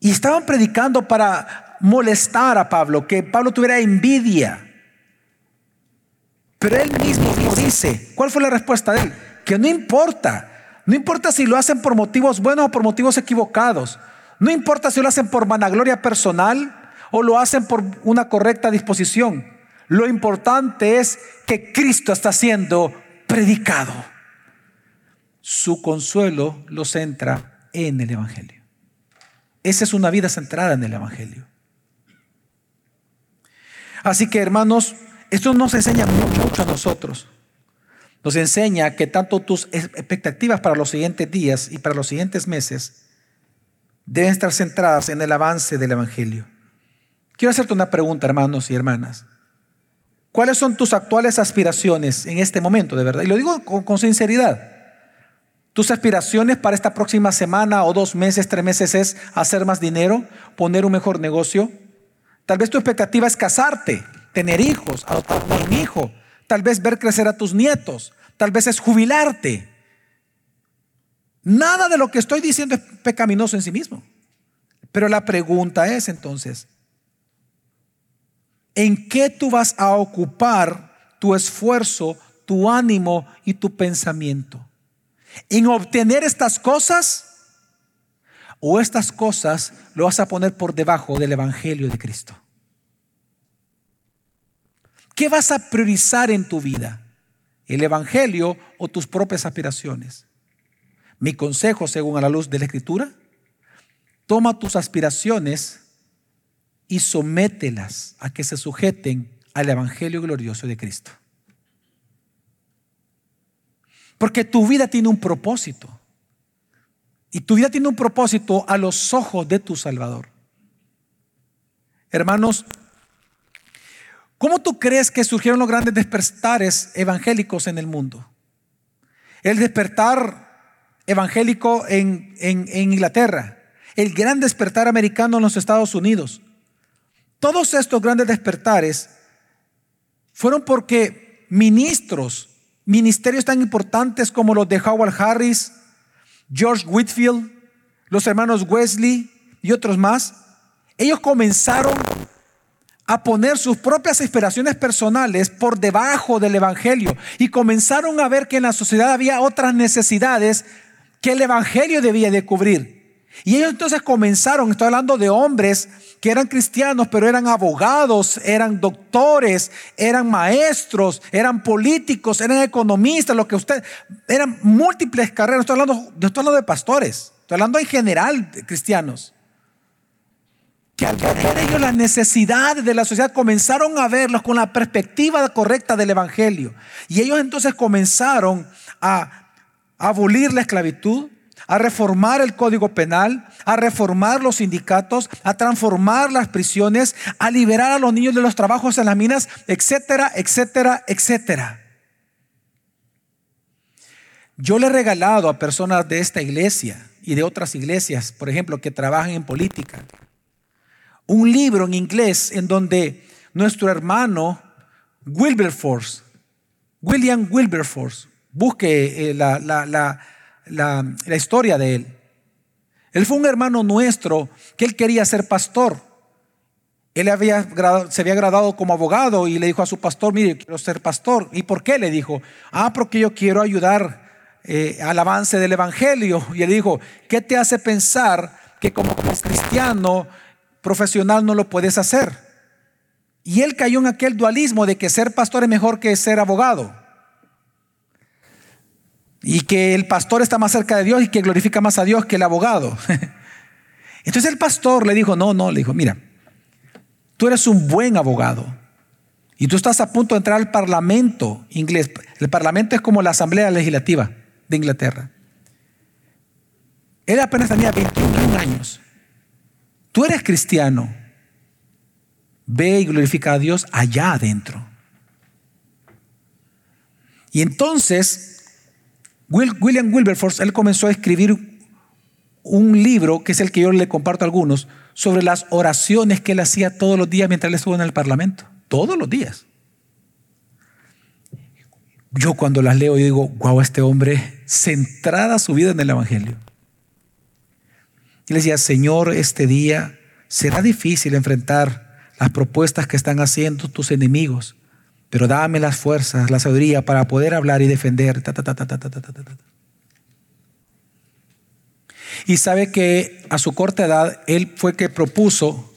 Y estaban predicando para molestar a Pablo, que Pablo tuviera envidia. Pero él mismo dice, ¿cuál fue la respuesta de él? Que no importa, no importa si lo hacen por motivos buenos o por motivos equivocados. No importa si lo hacen por vanagloria personal o lo hacen por una correcta disposición. Lo importante es que Cristo está siendo predicado. Su consuelo lo centra en el Evangelio. Esa es una vida centrada en el Evangelio. Así que hermanos, esto nos enseña mucho, a nosotros. Nos enseña que tanto tus expectativas para los siguientes días y para los siguientes meses deben estar centradas en el avance del Evangelio. Quiero hacerte una pregunta, hermanos y hermanas. ¿Cuáles son tus actuales aspiraciones en este momento, de verdad? Y lo digo con, con sinceridad. Tus aspiraciones para esta próxima semana o dos meses, tres meses es hacer más dinero, poner un mejor negocio. Tal vez tu expectativa es casarte, tener hijos, adoptar un hijo, tal vez ver crecer a tus nietos, tal vez es jubilarte. Nada de lo que estoy diciendo es pecaminoso en sí mismo. Pero la pregunta es entonces, ¿en qué tú vas a ocupar tu esfuerzo, tu ánimo y tu pensamiento? en obtener estas cosas o estas cosas lo vas a poner por debajo del Evangelio de Cristo. ¿Qué vas a priorizar en tu vida? ¿El Evangelio o tus propias aspiraciones? Mi consejo, según a la luz de la Escritura, toma tus aspiraciones y somételas a que se sujeten al Evangelio glorioso de Cristo. Porque tu vida tiene un propósito. Y tu vida tiene un propósito a los ojos de tu Salvador. Hermanos, ¿cómo tú crees que surgieron los grandes despertares evangélicos en el mundo? El despertar evangélico en, en Inglaterra, el gran despertar americano en los Estados Unidos. Todos estos grandes despertares fueron porque ministros Ministerios tan importantes como los de Howard Harris, George Whitfield, los hermanos Wesley y otros más, ellos comenzaron a poner sus propias inspiraciones personales por debajo del Evangelio y comenzaron a ver que en la sociedad había otras necesidades que el Evangelio debía de cubrir. Y ellos entonces comenzaron, estoy hablando de hombres que eran cristianos, pero eran abogados, eran doctores, eran maestros, eran políticos, eran economistas, lo que usted, eran múltiples carreras. Estoy hablando, estoy hablando de pastores, estoy hablando en general de cristianos. Que al ver ellos las necesidades de la sociedad comenzaron a verlos con la perspectiva correcta del Evangelio. Y ellos entonces comenzaron a abolir la esclavitud, a reformar el código penal, a reformar los sindicatos, a transformar las prisiones, a liberar a los niños de los trabajos en las minas, etcétera, etcétera, etcétera. Yo le he regalado a personas de esta iglesia y de otras iglesias, por ejemplo, que trabajan en política, un libro en inglés en donde nuestro hermano Wilberforce, William Wilberforce, busque eh, la, la, la la, historia de él. Él fue un hermano nuestro que él quería ser pastor. Él había, se había graduado como abogado y le dijo a su pastor, mire, quiero ser pastor. ¿Y por qué? Le dijo, ah, porque yo quiero ayudar eh, al avance del Evangelio. Y él dijo, ¿qué te hace pensar que como, cristiano profesional no lo puedes hacer. Y él cayó en aquel dualismo de que ser pastor es mejor que ser abogado. Y que el pastor está más cerca de Dios y que glorifica más a Dios que el abogado. Entonces el pastor le dijo, no, no, le dijo, mira, tú eres un buen abogado. Y tú estás a punto de entrar al parlamento inglés. El parlamento es como la asamblea legislativa de Inglaterra. Él apenas tenía 21 años. Tú eres cristiano. Ve y glorifica a Dios allá adentro. Y entonces, William Wilberforce, él comenzó a escribir un libro, que es el que yo le comparto a algunos, sobre las oraciones que él hacía todos los días mientras él estuvo en el Parlamento. Todos los días. Yo cuando las leo, yo digo, wow, este hombre centrada su vida en el Evangelio. Y le decía, Señor, este día será difícil enfrentar las propuestas que están haciendo tus enemigos, pero dame las fuerzas, la sabiduría para poder hablar y defender. y sabe que a su corta edad, él fue que propuso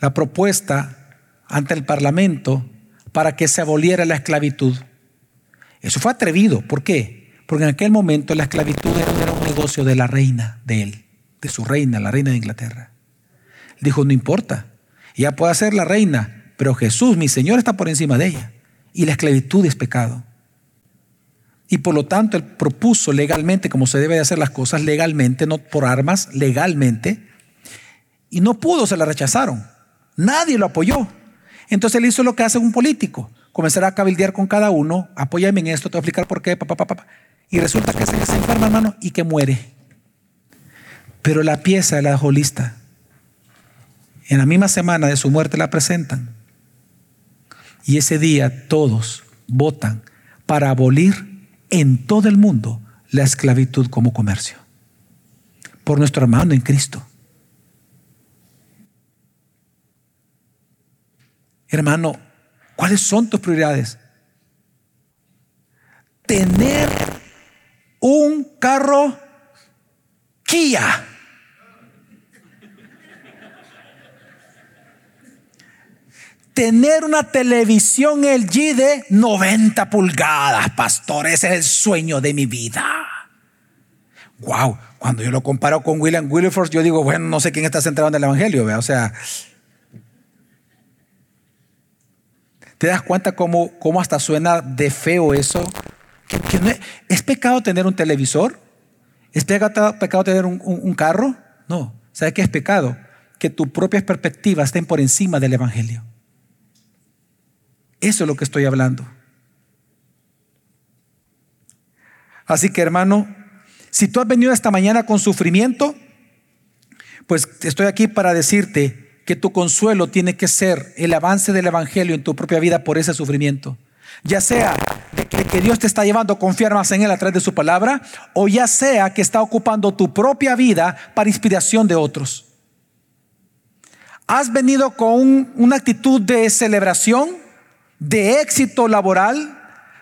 la propuesta ante el Parlamento para que se aboliera la esclavitud. Eso fue atrevido. ¿Por qué? Porque en aquel momento la esclavitud era un negocio de la reina, de él, de su reina, la reina de Inglaterra. Dijo, no importa, ella puede ser la reina, pero Jesús, mi Señor, está por encima de ella. Y la esclavitud es pecado. Y por lo tanto, él propuso legalmente, como se debe de hacer las cosas legalmente, no por armas, legalmente. Y no pudo, se la rechazaron. Nadie lo apoyó. Entonces él hizo lo que hace un político. Comenzará a cabildear con cada uno, apóyame en esto, te voy a explicar por qué, papá, papá, Y resulta que se, enferma, hermano, y que muere. Pero la pieza de la holista en la misma semana de su muerte la presentan. Y ese día todos votan para abolir en todo el mundo la esclavitud como comercio. Por nuestro hermano en Cristo. Hermano, ¿cuáles son tus prioridades? Tener un carro Kia tener una televisión LG de 90 pulgadas, pastor, ese es el sueño de mi vida. Wow, cuando yo lo comparo con William Wilberforce, yo digo, bueno, no sé quién está centrado en el Evangelio, o sea, ¿te das cuenta cómo, cómo hasta suena de feo eso? ¿Es pecado tener un televisor? ¿Es pecado, pecado tener un, un carro? No, ¿sabes qué es pecado? Que tus propias perspectivas estén por encima del Evangelio. Eso es lo que estoy hablando. Así que hermano, si tú has venido esta mañana con sufrimiento, pues estoy aquí para decirte que tu consuelo tiene que ser el avance del Evangelio en tu propia vida por ese sufrimiento. Ya sea de que, Dios te está llevando a confiar más en Él a través de su palabra, o ya sea que está ocupando tu propia vida para inspiración de otros. ¿Has venido con una actitud de celebración? De éxito laboral.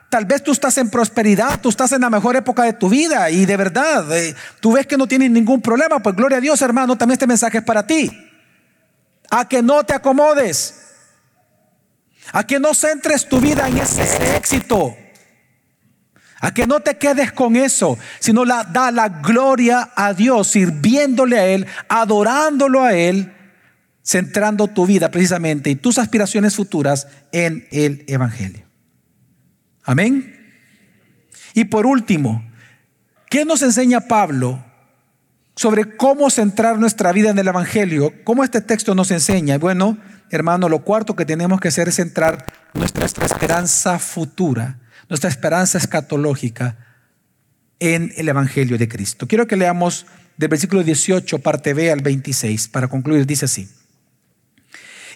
Tal vez tú estás en prosperidad, tú estás en la mejor época de tu vida y de verdad, eh, tú ves que no tienes ningún problema, pues gloria a Dios hermano, también este mensaje es para ti. A que no te acomodes, a que no centres tu vida en ese éxito, a que no te quedes con eso, sino la, da la gloria a Dios, sirviéndole a Él, adorándolo a Él centrando tu vida precisamente y tus aspiraciones futuras en el Evangelio. Amén. Y por último, ¿qué nos enseña Pablo sobre cómo centrar nuestra vida en el Evangelio? ¿Cómo este texto nos enseña? Bueno, hermano, lo cuarto que tenemos que hacer es centrar nuestra esperanza futura, nuestra esperanza escatológica en el Evangelio de Cristo. Quiero que leamos del versículo 18, parte B al 26, para concluir. Dice así.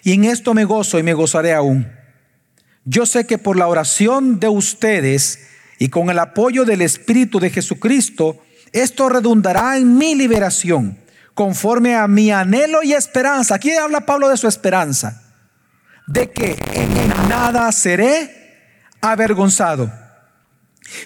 Y en esto me gozo y me gozaré aún. Yo sé que por la oración de ustedes y con el apoyo del Espíritu de Jesucristo, esto redundará en mi liberación, conforme a mi anhelo y esperanza. Aquí habla Pablo de su esperanza, de que en nada seré avergonzado,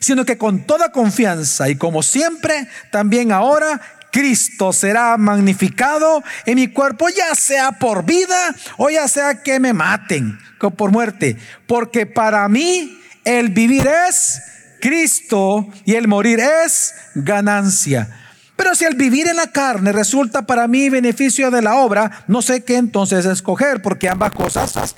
sino que con toda confianza y como siempre, también ahora Cristo será magnificado en mi cuerpo, ya sea por vida o ya sea que me maten por muerte. Porque para mí el vivir es Cristo y el morir es ganancia. Pero si el vivir en la carne resulta para mí beneficio de la obra, no sé qué entonces escoger, porque ambas cosas,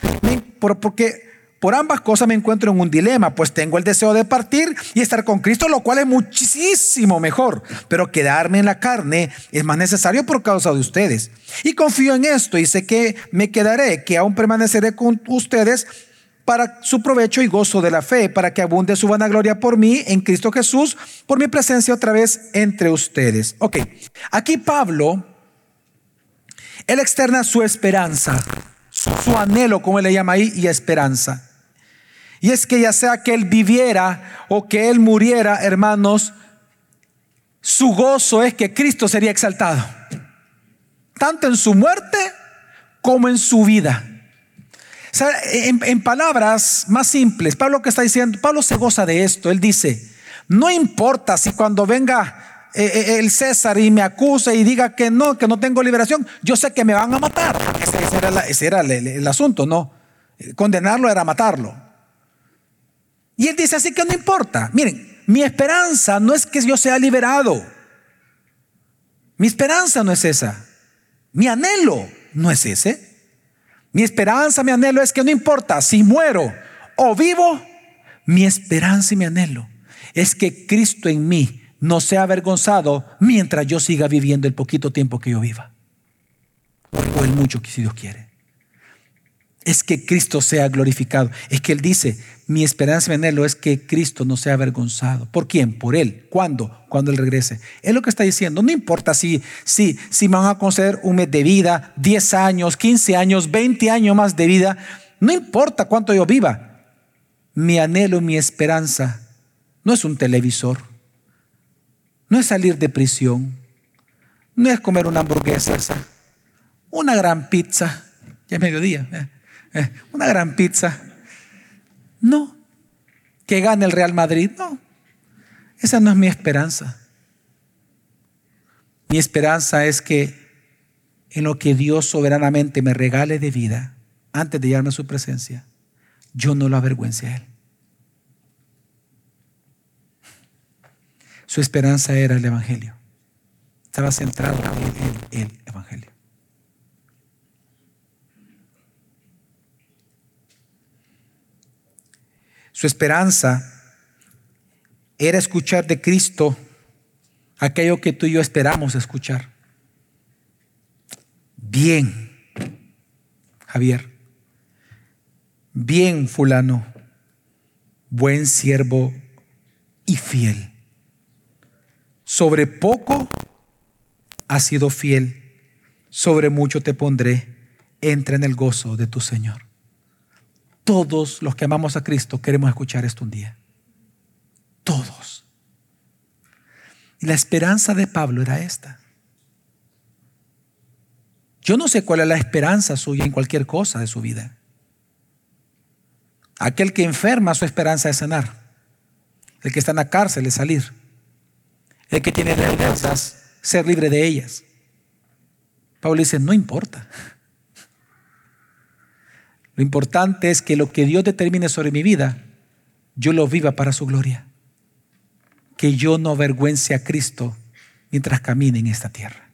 porque por ambas cosas me encuentro en un dilema, pues tengo el deseo de partir y estar con Cristo, lo cual es muchísimo mejor, pero quedarme en la carne es más necesario por causa de ustedes. Y confío en esto y sé que me quedaré, que aún permaneceré con ustedes para su provecho y gozo de la fe, para que abunde su vanagloria por mí en Cristo Jesús, por mi presencia otra vez entre ustedes. Ok, aquí Pablo, él externa su esperanza, su, anhelo, como él le llama ahí, y esperanza. Y es que ya sea que él viviera o que él muriera, hermanos, su gozo es que Cristo sería exaltado, tanto en su muerte como en su vida en, palabras más simples, Pablo que está diciendo, Pablo se goza de esto. Él dice, no importa si cuando venga eh, eh, el César y me acuse y diga que no, que no tengo liberación, yo sé que me van a matar. Ese, era, el, asunto, ¿no? Condenarlo era matarlo. Y él dice así que no importa. Miren, mi esperanza no es que yo sea liberado. Mi esperanza no es esa. Mi anhelo no es ese. Mi esperanza, mi anhelo es que no importa si muero o vivo, mi esperanza y mi anhelo es que Cristo en mí no sea avergonzado mientras yo siga viviendo el poquito tiempo que yo viva. O el mucho que si Dios quiere es que Cristo sea glorificado. Es que Él dice, mi esperanza en Él es que Cristo no sea avergonzado. ¿Por quién? Por Él. ¿Cuándo? Cuando Él regrese. Es lo que está diciendo. No importa si, si, si me van a conceder un mes de vida, 10 años, 15 años, 20 años más de vida. No importa cuánto yo viva. Mi anhelo, mi esperanza no es un televisor. No es salir de prisión. No es comer una hamburguesa. Una gran pizza. Ya es mediodía. ¿Eh? Una gran pizza. No. Que gane el Real Madrid. No. Esa no es mi esperanza. Mi esperanza es que en lo que Dios soberanamente me regale de vida, antes de llevarme a su presencia, yo no lo avergüence a Él. Su esperanza era el Evangelio. Estaba centrado en el Evangelio. Su esperanza era escuchar de Cristo aquello que tú y yo esperamos escuchar. Bien, Javier. Bien, fulano. Buen siervo y fiel. Sobre poco has sido fiel. Sobre mucho te pondré. Entra en el gozo de tu Señor. Todos los que amamos a Cristo queremos escuchar esto un día. Todos. Y la esperanza de Pablo era esta. Yo no sé cuál es la esperanza suya en cualquier cosa de su vida. Aquel que enferma, su esperanza es sanar. El que está en la cárcel es salir. El que tiene deudas, ser libre de ellas. Pablo dice, no importa. Lo importante es que lo que Dios determine sobre mi vida, yo lo viva para su gloria. Que yo no avergüence a Cristo mientras camine en esta tierra.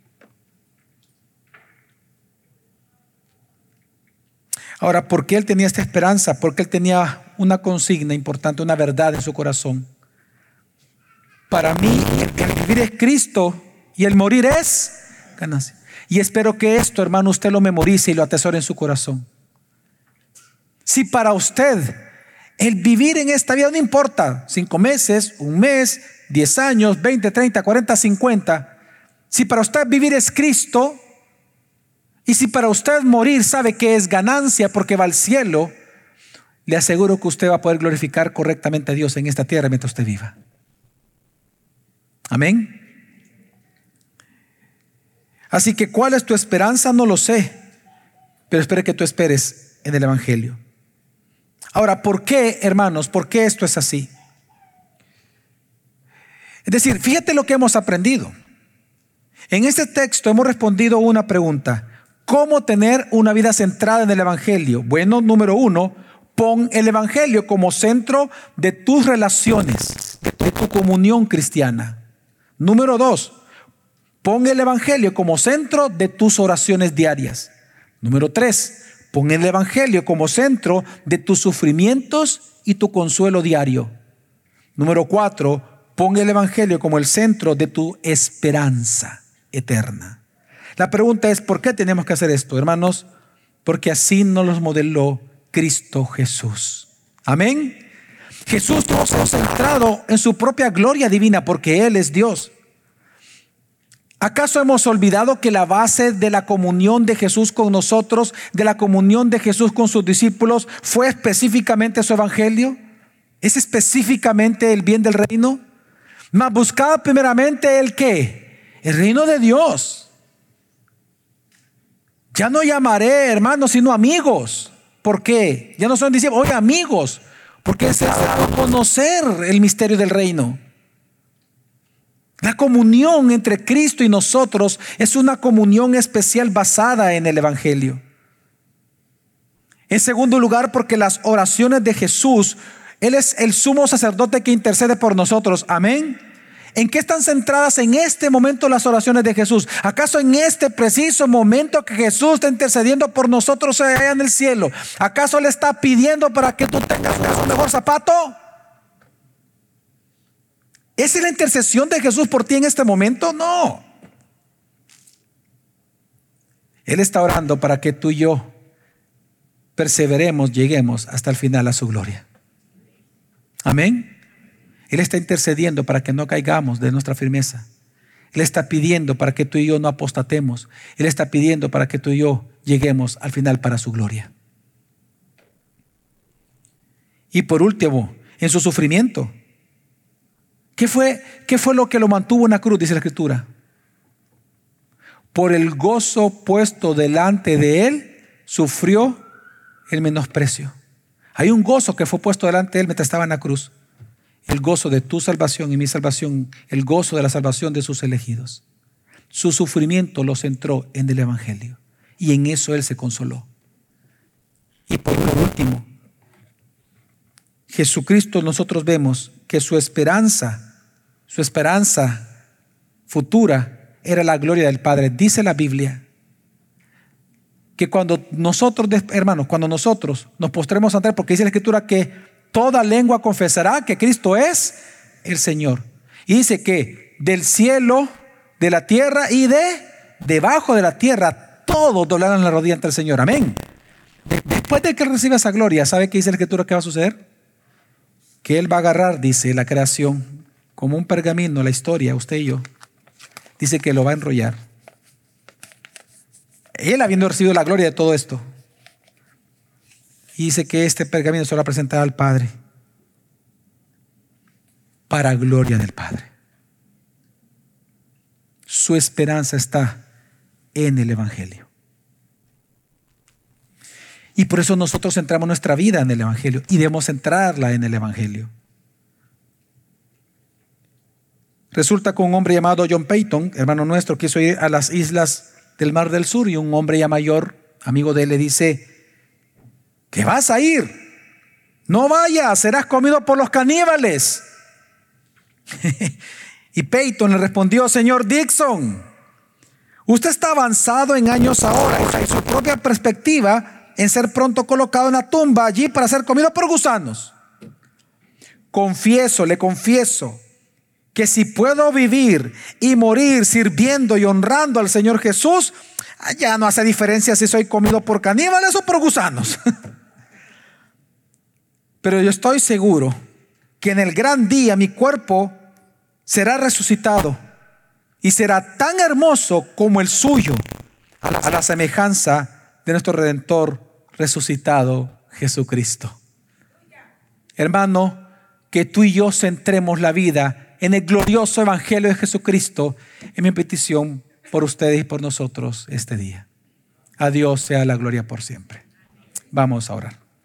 Ahora, ¿por qué él tenía esta esperanza? Porque él tenía una consigna importante, una verdad en su corazón. Para mí, el vivir es Cristo y el morir es ganancia. Y espero que esto, hermano, usted lo memorice y lo atesore en su corazón. Si para usted el vivir en esta vida no importa, cinco meses, un mes, diez años, veinte, treinta, cuarenta, cincuenta, si para usted vivir es Cristo, y si para usted morir sabe que es ganancia porque va al cielo, le aseguro que usted va a poder glorificar correctamente a Dios en esta tierra mientras usted viva. Amén. Así que cuál es tu esperanza, no lo sé, pero espero que tú esperes en el Evangelio. Ahora, ¿por qué, hermanos? ¿Por qué esto es así? Es decir, fíjate lo que hemos aprendido. En este texto hemos respondido una pregunta. ¿Cómo tener una vida centrada en el Evangelio? Bueno, número uno, pon el Evangelio como centro de tus relaciones, de tu comunión cristiana. Número dos, pon el Evangelio como centro de tus oraciones diarias. Número tres, pon el Evangelio como centro de tus sufrimientos y tu consuelo diario. Número cuatro, pon el Evangelio como el centro de tu esperanza eterna. La pregunta es, ¿por qué tenemos que hacer esto, hermanos? Porque así nos los modeló Cristo Jesús. Amén. Jesús nos ha centrado en su propia gloria divina porque Él es Dios. ¿Acaso hemos olvidado que la base de la comunión de Jesús con nosotros, de la comunión de Jesús con sus discípulos, fue específicamente su evangelio? ¿Es específicamente el bien del reino? Mas buscaba primeramente el qué? El reino de Dios. Ya no llamaré hermanos, sino amigos. ¿Por qué? Ya no son discípulos, oye amigos, porque se ha conocer el misterio del reino. La comunión entre Cristo y nosotros es una comunión especial basada en el Evangelio. En segundo lugar, porque las oraciones de Jesús, Él es el sumo sacerdote que intercede por nosotros. Amén. ¿En qué están centradas en este momento las oraciones de Jesús? ¿Acaso en este preciso momento que Jesús está intercediendo por nosotros allá en el cielo? ¿Acaso le está pidiendo para que tú tengas un mejor zapato? ¿Es la intercesión de Jesús por ti en este momento? No. Él está orando para que tú y yo perseveremos, lleguemos hasta el final a su gloria. Amén. Él está intercediendo para que no caigamos de nuestra firmeza. Él está pidiendo para que tú y yo no apostatemos. Él está pidiendo para que tú y yo lleguemos al final para su gloria. Y por último, en su sufrimiento. ¿Qué fue, qué fue lo que lo mantuvo en la cruz? Dice la escritura. Por el gozo puesto delante de él, sufrió el menosprecio. Hay un gozo que fue puesto delante de él mientras estaba en la cruz el gozo de tu salvación y mi salvación, el gozo de la salvación de sus elegidos. Su sufrimiento lo centró en el Evangelio y en eso Él se consoló. Y por último, Jesucristo nosotros vemos que su esperanza, su esperanza futura era la gloria del Padre. Dice la Biblia que cuando nosotros, hermanos, cuando nosotros nos postremos ante Él, porque dice la Escritura que toda lengua confesará que Cristo es el Señor. Y dice que del cielo, de la tierra y de debajo de la tierra, todos doblarán la rodilla ante el Señor. Amén. Después de que reciba esa gloria, ¿sabe qué dice la escritura que va a suceder? Que Él va a agarrar, dice la creación, como un pergamino, la historia, usted y yo. Dice que lo va a enrollar. Él habiendo recibido la gloria de todo esto, dice que este pergamino se lo va a presentar al Padre para gloria del Padre. Su esperanza está en el Evangelio. Y por eso nosotros centramos nuestra vida en el Evangelio y debemos centrarla en el Evangelio. Resulta que un hombre llamado John Payton, hermano nuestro, quiso ir a las islas del Mar del Sur y un hombre ya mayor, amigo de él, le dice, que vas a ir. No vayas, serás comido por los caníbales. y Peyton le respondió, señor Dixon, usted está avanzado en años ahora y su propia perspectiva en ser pronto colocado en la tumba allí para ser comido por gusanos. Confieso, le confieso, que si puedo vivir y morir sirviendo y honrando al Señor Jesús, ya no hace diferencia si soy comido por caníbales o por gusanos. Pero yo estoy seguro que en el gran día mi cuerpo será resucitado y será tan hermoso como el suyo, a la, semejanza de nuestro Redentor resucitado Jesucristo. Hermano, que tú y yo centremos la vida en el glorioso Evangelio de Jesucristo, en mi petición por ustedes y por nosotros este día. A Dios sea la gloria por siempre. Vamos a orar.